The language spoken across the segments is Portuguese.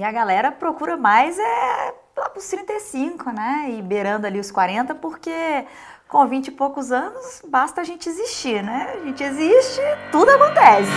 E a galera procura mais é lá pros 35, né? E beirando ali os 40, porque com 20 e poucos anos basta a gente existir, né? A gente existe, tudo acontece.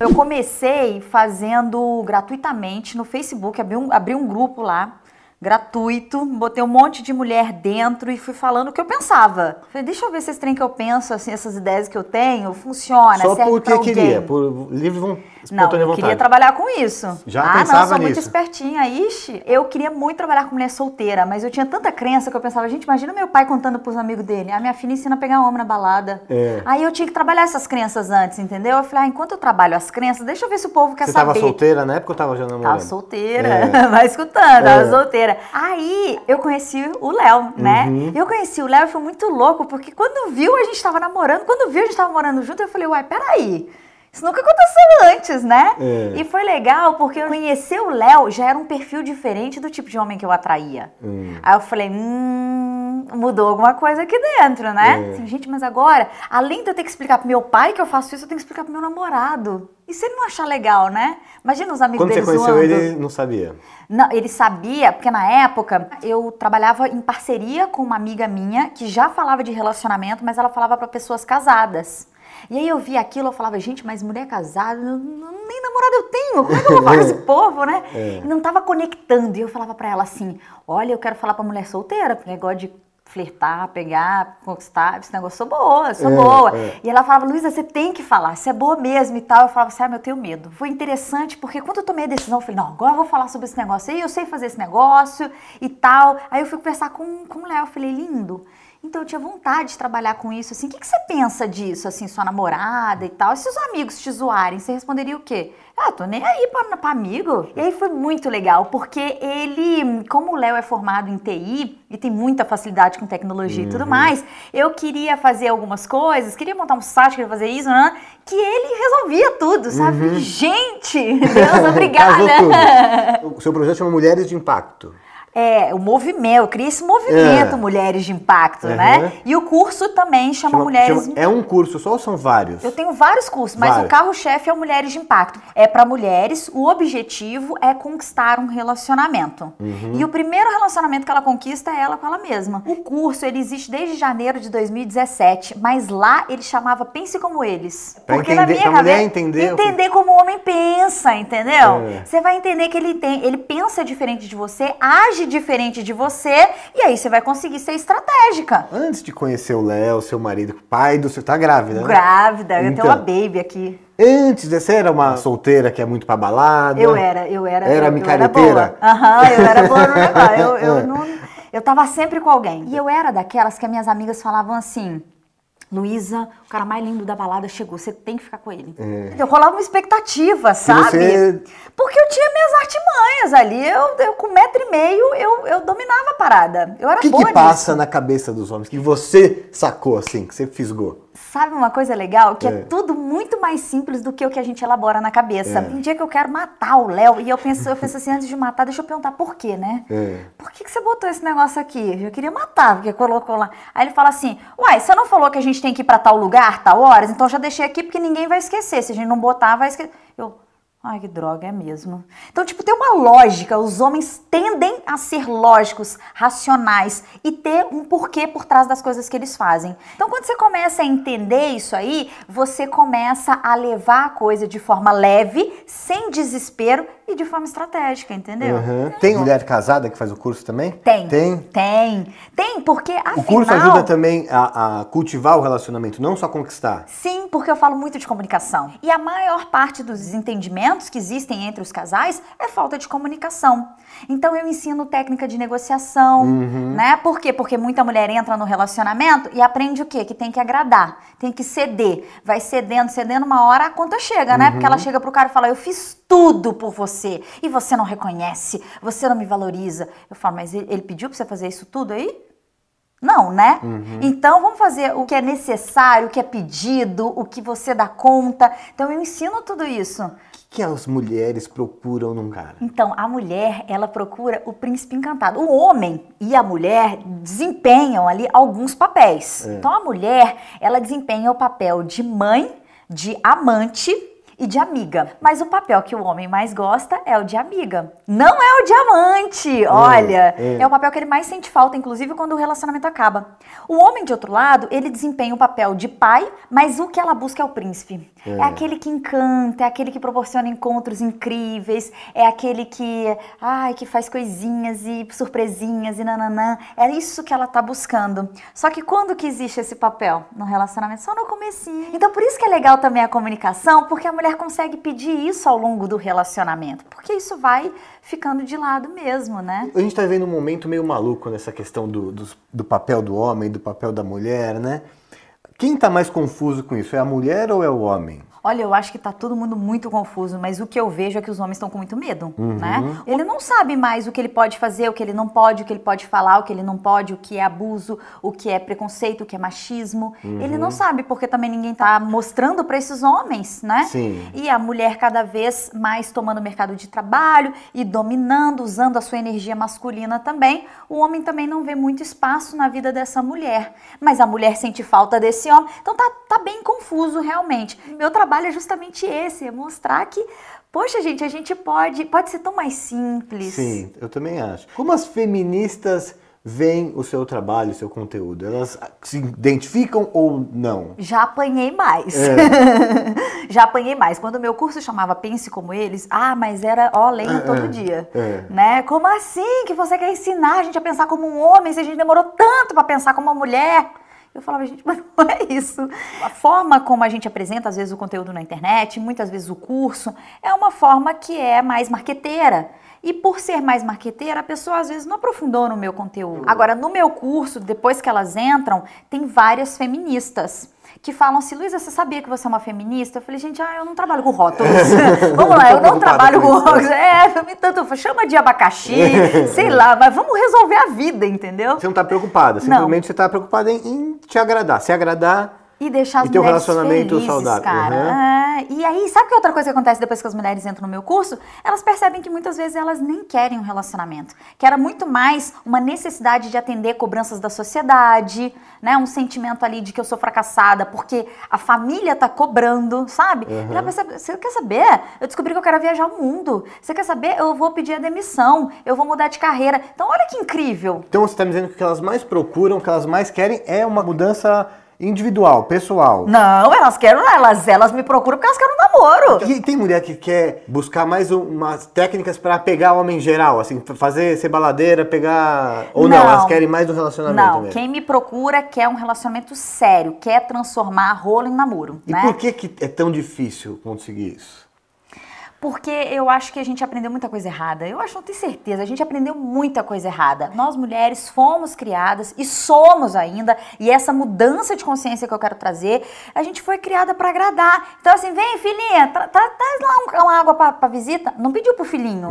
Eu comecei fazendo gratuitamente no Facebook, abri um, abri um grupo lá gratuito, botei um monte de mulher dentro e fui falando o que eu pensava. Falei, deixa eu ver se esse trem que eu penso, assim, essas ideias que eu tenho, funciona, Só serve porque queria, por livre von- Não, eu vontade. queria trabalhar com isso. Já ah, pensava não, sou muito nisso? espertinha. Ixi, eu queria muito trabalhar com mulher solteira, mas eu tinha tanta crença que eu pensava, gente, imagina meu pai contando pros amigos dele. A minha filha ensina a pegar homem na balada. É. Aí eu tinha que trabalhar essas crenças antes, entendeu? Eu falei, ah, enquanto eu trabalho as crenças, deixa eu ver se o povo quer Você saber. estava solteira na época ou estava já namorando? Tava solteira, É. vai escutando, tava É. Aí eu conheci o Léo, né? Uhum. Eu conheci o Léo e foi muito louco, porque quando viu a gente tava namorando, quando viu a gente tava morando junto, eu falei, uai, peraí. Isso nunca aconteceu antes, né? É. E foi legal porque conhecer o Léo já era um perfil diferente do tipo de homem que eu atraía. Hum. Aí eu falei, hum, mudou alguma coisa aqui dentro, né? É. Assim, gente, mas agora, além de eu ter que explicar pro meu pai que eu faço isso, eu tenho que explicar pro meu namorado. E se ele não achar legal, né? Imagina os amigos Quando você dele conheceu zoando. ele, não sabia. Não, ele sabia, porque na época eu trabalhava em parceria com uma amiga minha que já falava de relacionamento, mas ela falava para pessoas casadas. E aí eu vi aquilo, eu falava, gente, mas mulher casada, nem namorado eu tenho, como é que eu vou falar com esse povo, né? É. E não tava conectando. E eu falava pra ela assim: olha, eu quero falar pra mulher solteira, porque negócio de flertar, pegar, conquistar, esse negócio, sou boa, sou É, boa. é. E ela falava, Luísa, você tem que falar, você é boa mesmo e tal. Eu falava assim, ah, mas eu tenho medo. Foi interessante porque quando eu tomei a decisão, eu falei, não, agora eu vou falar sobre esse negócio aí, eu sei fazer esse negócio e tal. Aí eu fui conversar com, com o Léo, falei, lindo. Então eu tinha vontade de trabalhar com isso, assim, o que, que você pensa disso, assim, sua namorada e tal? E se os amigos te zoarem, você responderia o quê? Ah, tô nem aí pra, pra amigo. E aí foi muito legal, porque ele, como o Léo é formado em TI e tem muita facilidade com tecnologia e tudo mais, eu queria fazer algumas coisas, queria montar um site, queria fazer isso, né? Que ele resolvia tudo, sabe? Gente, Deus, obrigada. O seu projeto chama Mulheres de Impacto. É, o movimento, eu criei esse movimento É. Mulheres de Impacto, Uhum. né? E o curso também chama, Chama- Mulheres chama- é um curso só ou são vários? Eu tenho vários cursos, mas Vários. o carro-chefe é o Mulheres de Impacto. É para mulheres, o objetivo é conquistar um relacionamento. Uhum. E o primeiro relacionamento que ela conquista é ela com ela mesma. O curso, ele existe desde janeiro de 2017, mas lá ele chamava Pense Como Eles. Pra Porque na entender- minha pra cabeça, entender entender como o homem pensa, entendeu? É. Você vai entender que ele tem, ele pensa diferente de você, age diferente de você, e aí você vai conseguir ser estratégica. Antes de conhecer o Léo, seu marido, pai do seu... Tá grávida, né? Grávida, eu Então. tenho uma baby aqui. Antes de você era uma solteira que é muito pra balada? Eu era, eu era. Era eu, eu micareteira? Aham, eu era boa no negócio. Eu, eu, não, eu tava sempre com alguém. E eu era daquelas que as minhas amigas falavam assim. Luísa, o cara mais lindo da balada chegou, você tem que ficar com ele. Eu rolava uma expectativa, sabe? você- Porque eu tinha minhas artimanhas ali. Eu, eu com um metro e meio, eu, eu dominava a parada. Eu era O que, boa que nisso. passa na cabeça dos homens? Que você sacou, assim, que você fisgou? Sabe uma coisa legal? Que é. É. tudo muito mais simples do que o que a gente elabora na cabeça. É. Tem dia que eu quero matar o Léo e eu penso, eu penso assim, antes de matar, deixa eu perguntar por quê, né? É. Por que, que você botou esse negócio aqui? Eu queria matar, porque colocou lá. Aí ele fala assim: Uai, você não falou que a gente tem que ir pra tal lugar, tal horas? Então já deixei aqui porque ninguém vai esquecer. Se a gente não botar, vai esquecer. Eu. Ai, que droga, é mesmo. Então, tipo, tem uma lógica. Os homens tendem a ser lógicos, racionais e ter um porquê por trás das coisas que eles fazem. Então, quando você começa a entender isso aí, você começa a levar a coisa de forma leve, sem desespero e de forma estratégica, entendeu? Uhum. Tem mulher casada que faz o curso também? Tem. Tem? Tem. Tem, porque afinal... O curso ajuda também a, a cultivar o relacionamento, não só conquistar. Sim, porque eu falo muito de comunicação. E a maior parte dos desentendimentos que existem entre os casais é falta de comunicação. Então eu ensino técnica de negociação, né? Por quê? Porque muita mulher entra no relacionamento e aprende o quê? Que tem que agradar, tem que ceder. Vai cedendo, cedendo, uma hora a conta chega, né? Porque ela chega pro cara e fala: Eu fiz tudo por você e você não reconhece, você não me valoriza. Eu falo, mas ele ele pediu pra você fazer isso tudo aí? Não, né? Então vamos fazer o que é necessário, o que é pedido, o que você dá conta. Então eu ensino tudo isso. Que as mulheres procuram num cara? Então, a mulher, ela procura o príncipe encantado. O homem e a mulher desempenham ali alguns papéis. É. Então, a mulher, ela desempenha o papel de mãe, de amante e de amiga. Mas o papel que o homem mais gosta é o de amiga. Não é o de amante, olha. é. É o papel que ele mais sente falta, inclusive quando o relacionamento acaba. O homem, de outro lado, ele desempenha o papel de pai, mas o que ela busca é o príncipe. É, É. aquele que encanta, é aquele que proporciona encontros incríveis, é aquele que, ai, que faz coisinhas e surpresinhas e nananã. É isso que ela tá buscando. Só que quando que existe esse papel no relacionamento? Só no comecinho. Então por isso que é legal também a comunicação, porque a mulher consegue pedir isso ao longo do relacionamento, porque isso vai ficando de lado mesmo, né? A gente tá vivendo um momento meio maluco nessa questão do, dos- do papel do homem, do papel da mulher, né? Quem tá mais confuso com isso? É a mulher ou é o homem? Olha, eu acho que tá todo mundo muito confuso, mas o que eu vejo é que os homens estão com muito medo, Uhum. né? Ele não sabe mais o que ele pode fazer, o que ele não pode, o que ele pode falar, o que ele não pode, o que é abuso, o que é preconceito, o que é machismo. Ele Uhum. não sabe porque também ninguém tá mostrando para esses homens, né? Sim. E a mulher cada vez mais tomando o mercado de trabalho e dominando, usando a sua energia masculina também. O homem também não vê muito espaço na vida dessa mulher. Mas a mulher sente falta desse homem. Então tá, tá bem confuso realmente. Meu trabalho é justamente esse, é mostrar que, poxa, gente, a gente pode, pode ser tão mais simples. Sim, eu também acho. Como as feministas veem o seu trabalho, o seu conteúdo? Elas se identificam ou não? Já apanhei mais. É. Já apanhei mais. Quando o meu curso chamava Pense Como Eles, ah, mas era ó, lendo É, todo é, dia. é. Né? Como assim que você quer ensinar a gente a pensar como um homem se a gente demorou tanto para pensar como uma mulher? Eu falava, gente, mas não é isso. A forma como a gente apresenta, às vezes, o conteúdo na internet, muitas vezes o curso, é uma forma que é mais marqueteira. E por ser mais marqueteira, a pessoa às vezes não aprofundou no meu conteúdo. Agora, no meu curso, depois que elas entram, tem várias feministas que falam assim, Luísa, você sabia que você é uma feminista? Eu falei, gente, ah, eu não trabalho com rótulos. vamos lá, eu não trabalho com rótulos. É, me tanto, chama de abacaxi, sei lá, mas vamos resolver a vida, entendeu? Você não tá preocupada, simplesmente você tá preocupada em, em te agradar. Se agradar, E deixar as E ter um relacionamento felizes, saudável, cara. É, E aí, sabe que outra coisa que acontece depois que as mulheres entram no meu curso? Elas percebem que muitas vezes elas nem querem um relacionamento. Que era muito mais uma necessidade de atender cobranças da sociedade, né? Um sentimento ali de que eu sou fracassada porque a família tá cobrando, sabe? E ela percebe, você quer saber? Eu descobri que eu quero viajar o mundo. Você quer saber? Eu vou pedir a demissão. Eu vou mudar de carreira. Então, olha que incrível. então você tá me dizendo que o que elas mais procuram, o que elas mais querem é uma mudança individual, pessoal. Não, elas querem, elas, elas me procuram porque elas querem um namoro. E tem mulher que quer buscar mais um- umas técnicas pra pegar homem em geral, assim, fazer ser baladeira, pegar. Ou não, Não. elas querem mais do relacionamento Não, mesmo. quem me procura quer um relacionamento sério, quer transformar rolo em namoro, E né? por que, que é tão difícil conseguir isso? Porque eu acho que a gente aprendeu muita coisa errada. Eu acho, não tenho certeza, a gente aprendeu muita coisa errada. Nós mulheres fomos criadas e somos ainda, e essa mudança de consciência que eu quero trazer, a gente foi criada pra agradar. Então assim, vem filhinha, tra tra- traz lá um- uma água pra, pra visita. Não pediu pro filhinho,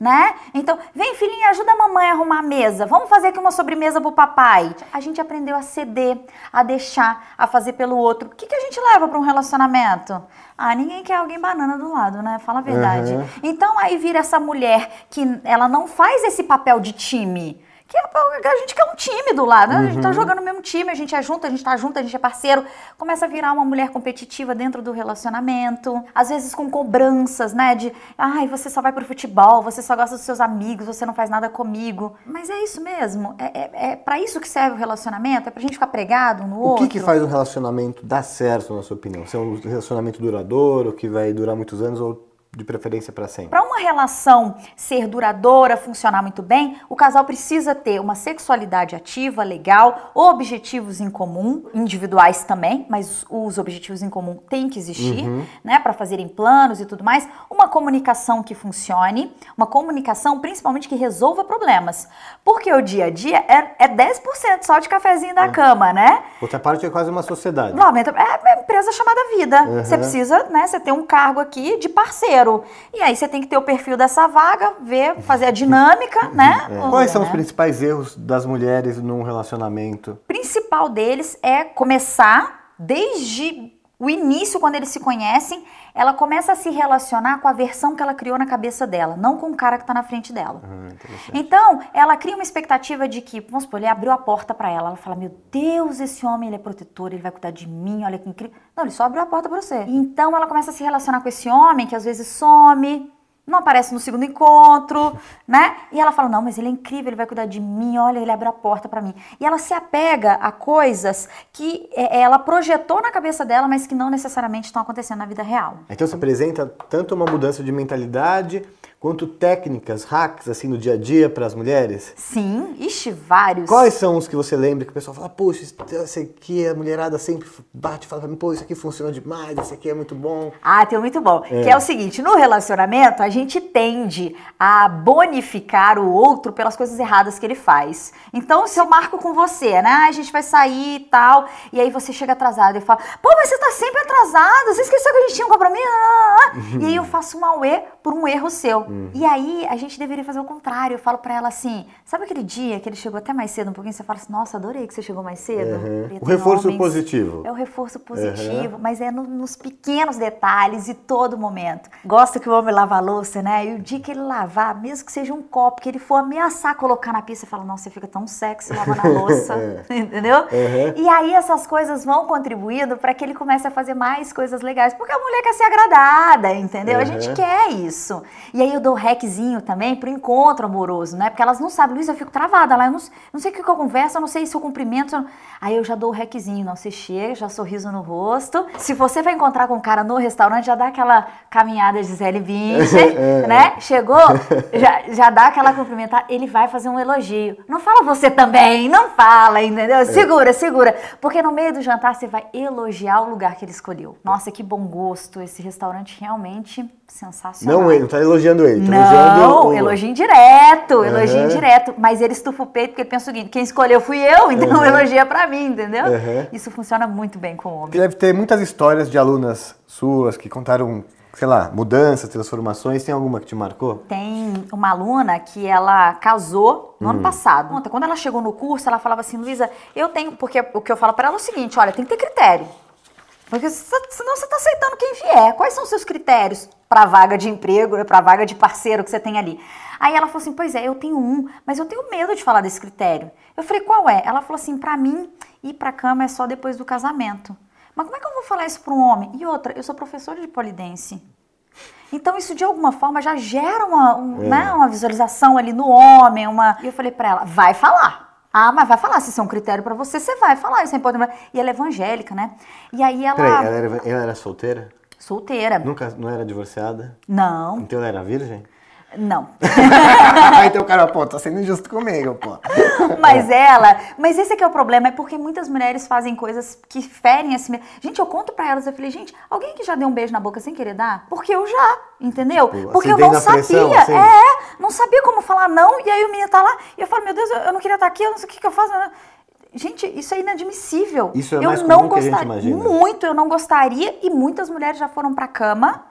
né? Então, vem filhinha, ajuda a mamãe a arrumar a mesa. Vamos fazer aqui uma sobremesa pro papai. A gente aprendeu a ceder, a deixar, a fazer pelo outro. O que, que a gente leva pra um relacionamento? Ah, ninguém quer alguém banana do lado, né? Fala a verdade. Uhum. Então aí vira essa mulher que ela não faz esse papel de time. Que é a a gente quer um time do lado, né? a gente tá jogando no mesmo time, a gente é junto, a gente tá junto, a gente é parceiro. Começa a virar uma mulher competitiva dentro do relacionamento, às vezes com cobranças, né? De, ai, você só vai pro futebol, você só gosta dos seus amigos, você não faz nada comigo. Mas é isso mesmo, é, é, é para isso que serve o relacionamento, é pra gente ficar pregado um no O outro. que, que faz um relacionamento dar certo, na sua opinião? Se é um relacionamento duradouro, que vai durar muitos anos ou de preferência pra sempre? Para uma relação ser duradoura, funcionar muito bem, o casal precisa ter uma sexualidade ativa, legal, objetivos em comum, individuais também, mas os objetivos em comum têm que existir, né, para fazerem planos e tudo mais. Uma comunicação que funcione, uma comunicação principalmente que resolva problemas, porque o dia a dia é, é 10% só de cafezinho da cama, né? Outra parte é quase uma sociedade. 90, é uma empresa chamada vida. Uhum. Você precisa, né? Você tem um cargo aqui de parceiro. E aí você tem que ter o perfil dessa vaga, ver, fazer a dinâmica, né? É. Quais são os Né? principais erros das mulheres num relacionamento? O principal deles é começar desde O início, quando eles se conhecem, ela começa a se relacionar com a versão que ela criou na cabeça dela, não com o cara que está na frente dela. Ah, então, ela cria uma expectativa de que, vamos supor, ele abriu a porta para ela. Ela fala: Meu Deus, esse homem ele é protetor, ele vai cuidar de mim, olha que incrível. Não, ele só abriu a porta para você. Então, ela começa a se relacionar com esse homem que às vezes some, não aparece no segundo encontro, né? E ela fala: "Não, mas ele é incrível, ele vai cuidar de mim, olha, ele abre a porta para mim". E ela se apega a coisas que é, ela projetou na cabeça dela, mas que não necessariamente estão acontecendo na vida real. Então você apresenta tanto uma mudança de mentalidade quanto técnicas, hacks, assim, no dia a dia para as mulheres? Sim, ixi, vários. Quais são os que você lembra que o pessoal fala, poxa, esse aqui a mulherada sempre bate e fala pra mim, pô, isso aqui funciona demais, esse aqui é muito bom. Ah, tem um muito bom. É. Que é o seguinte, no relacionamento a gente tende a bonificar o outro pelas coisas erradas que ele faz. Então, se eu marco com você, né, ah, a gente vai sair e tal, e aí você chega atrasado e fala, pô, mas você tá sempre atrasado, você esqueceu que a gente tinha um compromisso? E aí eu faço um auê por um erro seu. Uhum. E aí a gente deveria fazer o contrário. Eu falo para ela assim: sabe aquele dia que ele chegou até mais cedo um pouquinho? Você fala assim: nossa, adorei que você chegou mais cedo. Uhum. O reforço homens, positivo. É o reforço positivo, uhum. mas é no, nos pequenos detalhes e todo momento. Gosta que o homem lava a louça, né? E o dia que ele lavar, mesmo que seja um copo, que ele for ameaçar colocar na pista, você fala: nossa, você fica tão sexy lavando a louça. é. Entendeu? E aí essas coisas vão contribuindo para que ele comece a fazer mais coisas legais. Porque a mulher quer ser agradada, entendeu? A gente quer isso. E aí eu dou hackzinho também pro encontro amoroso, né? Porque elas não sabem, Luiz, eu fico travada lá, eu não, não sei o que, eu converso, eu não sei se eu cumprimento. Eu. Aí eu já dou o hackzinho, não, você chega, já sorriso no rosto. Se você vai encontrar com um cara no restaurante, já dá aquela caminhada de Gisele Bündchen, é. né? Chegou, já, já dá aquela cumprimentar, ele vai fazer um elogio. Não fala você também, não fala, entendeu? É. Segura, segura. Porque no meio do jantar você vai elogiar o lugar que ele escolheu. Nossa, que bom gosto, esse restaurante realmente sensacional. Não, ele não tá elogiando tá não, o... elogio indireto, elogio uhum. indireto. Mas ele estufa o peito porque ele pensa o seguinte, quem escolheu fui eu, então uhum. elogia pra mim, entendeu? Uhum. Isso funciona muito bem com o homem. Deve ter muitas histórias de alunas suas que contaram sei lá, mudanças, transformações, tem alguma que te marcou? Tem uma aluna que ela casou no hum. ano passado. Quando ela chegou no curso, ela falava assim, Luísa, eu tenho, porque o que eu falo para ela é o seguinte, olha, tem que ter critério. Porque senão você está aceitando quem vier. Quais são os seus critérios para a vaga de emprego, para a vaga de parceiro que você tem ali? Aí ela falou assim: Pois é, eu tenho um, mas eu tenho medo de falar desse critério. Eu falei: Qual é? Ela falou assim: Para mim, ir para a cama é só depois do casamento. Mas como é que eu vou falar isso para um homem? E outra, eu sou professora de polidense. Então isso de alguma forma já gera uma, um, é. né, uma visualização ali no homem, uma. E eu falei para ela: Vai falar. Ah, mas vai falar, se isso é um critério para você, você vai falar, isso é importante. E ela é evangélica, né? E aí ela. Peraí, ela era, ela era solteira? Solteira. Nunca, não era divorciada? Não. Então ela era virgem? Não. então o cara, pô, tá sendo injusto comigo, pô. Mas ela, mas esse é que é o problema, é porque muitas mulheres fazem coisas que ferem assim. Gente, eu conto pra elas, eu falei, gente, alguém que já deu um beijo na boca sem querer dar? Porque eu já, entendeu? Tipo, porque eu não sabia. Pressão, assim. É, não sabia como falar não, e aí o menino tá lá, e eu falo, meu Deus, eu não queria estar aqui, eu não sei o que, que eu faço. Gente, isso é inadmissível. Isso é eu mais não gostaria, Muito, eu não gostaria, e muitas mulheres já foram pra cama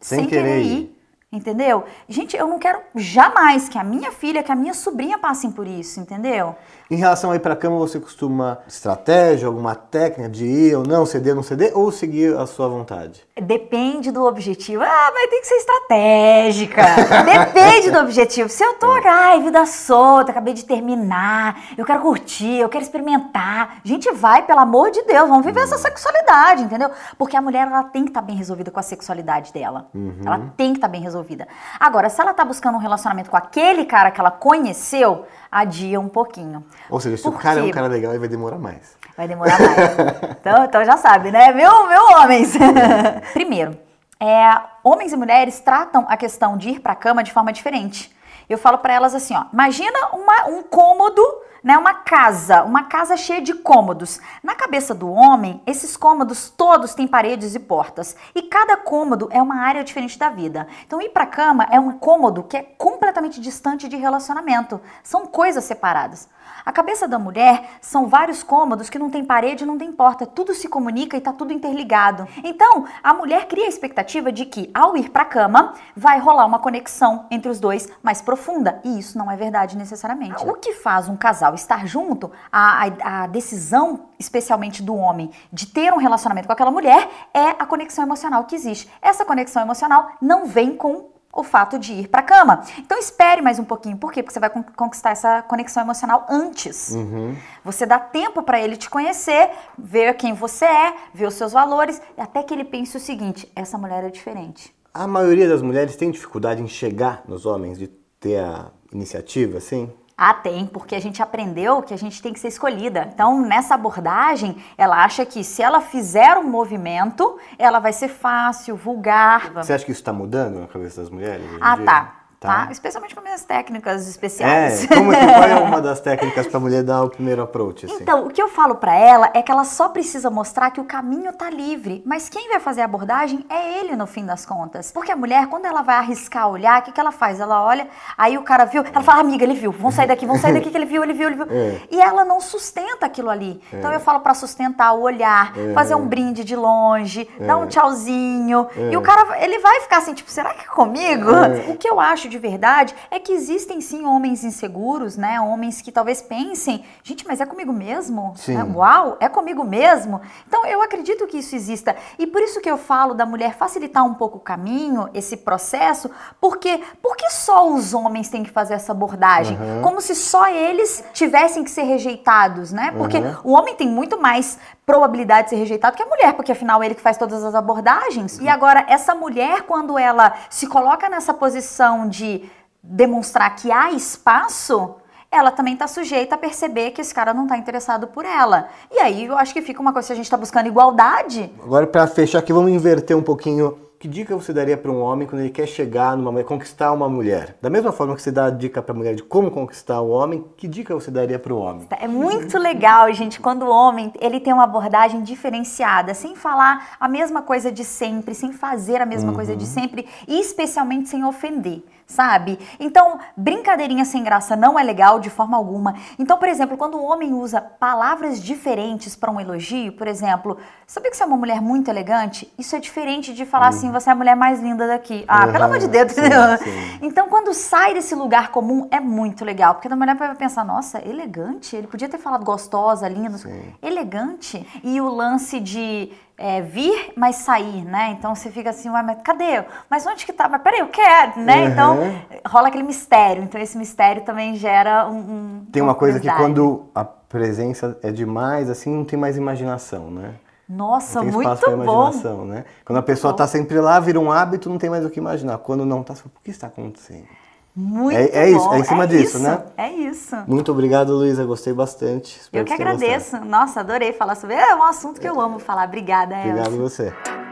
sem, sem querer, querer ir. Entendeu? Gente, eu não quero jamais que a minha filha, que a minha sobrinha passem por isso, entendeu? Em relação a ir pra cama, você costuma estratégia, alguma técnica de ir ou não, ceder ou não ceder, ou seguir a sua vontade? Depende do objetivo. Ah, mas tem que ser estratégica. Depende do objetivo. Se eu tô, ai, vida solta, acabei de terminar, eu quero curtir, eu quero experimentar. Gente, vai, pelo amor de Deus, vamos viver uhum. essa sexualidade, entendeu? Porque a mulher, ela tem que estar tá bem resolvida com a sexualidade dela. Uhum. Ela tem que estar tá bem resolvida. Agora, se ela tá buscando um relacionamento com aquele cara que ela conheceu, adia um pouquinho. Ou seja, se o cara é um cara legal, ele vai demorar mais. Vai demorar mais. então, então já sabe, né? Meu, meu homens. Primeiro, é, homens e mulheres tratam a questão de ir para a cama de forma diferente. Eu falo para elas assim, ó, imagina uma, um cômodo né, uma casa, uma casa cheia de cômodos. Na cabeça do homem, esses cômodos todos têm paredes e portas, e cada cômodo é uma área diferente da vida. Então, ir para a cama é um cômodo que é completamente distante de relacionamento. São coisas separadas. A cabeça da mulher são vários cômodos que não tem parede, não tem porta, tudo se comunica e tá tudo interligado. Então, a mulher cria a expectativa de que ao ir para a cama vai rolar uma conexão entre os dois mais profunda, e isso não é verdade necessariamente. O que faz um casal estar junto, a, a, a decisão, especialmente do homem, de ter um relacionamento com aquela mulher é a conexão emocional que existe. Essa conexão emocional não vem com o fato de ir para a cama. Então espere mais um pouquinho. Por quê? Porque você vai conquistar essa conexão emocional antes. Uhum. Você dá tempo para ele te conhecer, ver quem você é, ver os seus valores, até que ele pense o seguinte: essa mulher é diferente. A maioria das mulheres tem dificuldade em chegar nos homens, de ter a iniciativa, assim? Ah, tem, porque a gente aprendeu que a gente tem que ser escolhida. Então, nessa abordagem, ela acha que se ela fizer um movimento, ela vai ser fácil, vulgar. Você acha que isso está mudando na cabeça das mulheres? Ah, tá. Tá? tá? Especialmente com minhas técnicas especiais. É, como é que, qual é uma das técnicas para a mulher dar o primeiro approach? Assim? Então, o que eu falo para ela é que ela só precisa mostrar que o caminho tá livre, mas quem vai fazer a abordagem é ele no fim das contas. Porque a mulher, quando ela vai arriscar olhar, o que, que ela faz? Ela olha, aí o cara viu, ela fala, amiga, ele viu, vamos sair daqui, vamos sair daqui que ele viu, ele viu, ele viu. É. E ela não sustenta aquilo ali. É. Então eu falo para sustentar o olhar, é. fazer um brinde de longe, dar um é. tchauzinho. É. E o cara, ele vai ficar assim, tipo, será que é comigo? É. O que eu acho de verdade é que existem sim homens inseguros, né? Homens que talvez pensem, gente, mas é comigo mesmo? Sim. É, uau, é comigo mesmo? Então eu acredito que isso exista. E por isso que eu falo da mulher facilitar um pouco o caminho, esse processo, porque porque só os homens têm que fazer essa abordagem? Uhum. Como se só eles tivessem que ser rejeitados, né? Porque uhum. o homem tem muito mais probabilidade de ser rejeitado que a mulher, porque afinal é ele que faz todas as abordagens. Uhum. E agora, essa mulher, quando ela se coloca nessa posição de demonstrar que há espaço, ela também está sujeita a perceber que esse cara não está interessado por ela. E aí eu acho que fica uma coisa, se a gente está buscando igualdade. Agora, para fechar aqui, vamos inverter um pouquinho que dica você daria para um homem quando ele quer chegar numa mulher, conquistar uma mulher? Da mesma forma que você dá a dica para a mulher de como conquistar o homem, que dica você daria para o homem? É muito legal, gente, quando o homem ele tem uma abordagem diferenciada, sem falar a mesma coisa de sempre, sem fazer a mesma uhum. coisa de sempre e especialmente sem ofender sabe? Então, brincadeirinha sem graça não é legal de forma alguma. Então, por exemplo, quando o homem usa palavras diferentes para um elogio, por exemplo, sabia que você é uma mulher muito elegante? Isso é diferente de falar uhum. assim, você é a mulher mais linda daqui. Ah, uhum. pelo amor de Deus. Sim, sim. Então, quando sai desse lugar comum, é muito legal, porque a mulher vai pensar, nossa, elegante, ele podia ter falado gostosa, linda, sim. elegante. E o lance de é, vir, mas sair, né? Então você fica assim, mas cadê? Mas onde que tá? Mas peraí, eu quero, né? Uhum. Então rola aquele mistério. Então esse mistério também gera um. um tem uma coisa que quando a presença é demais, assim, não tem mais imaginação, né? Nossa, muito bom. né? Quando a pessoa está sempre lá, vira um hábito, não tem mais o que imaginar. Quando não está, por que está acontecendo? Muito é, é isso, é em cima é disso, isso, né? É isso. Muito obrigado, Luísa. Gostei bastante. Espero eu que, agradeço. Gostado. Nossa, adorei falar sobre. É um assunto que eu amo falar. Obrigada, Obrigado Elcio. você.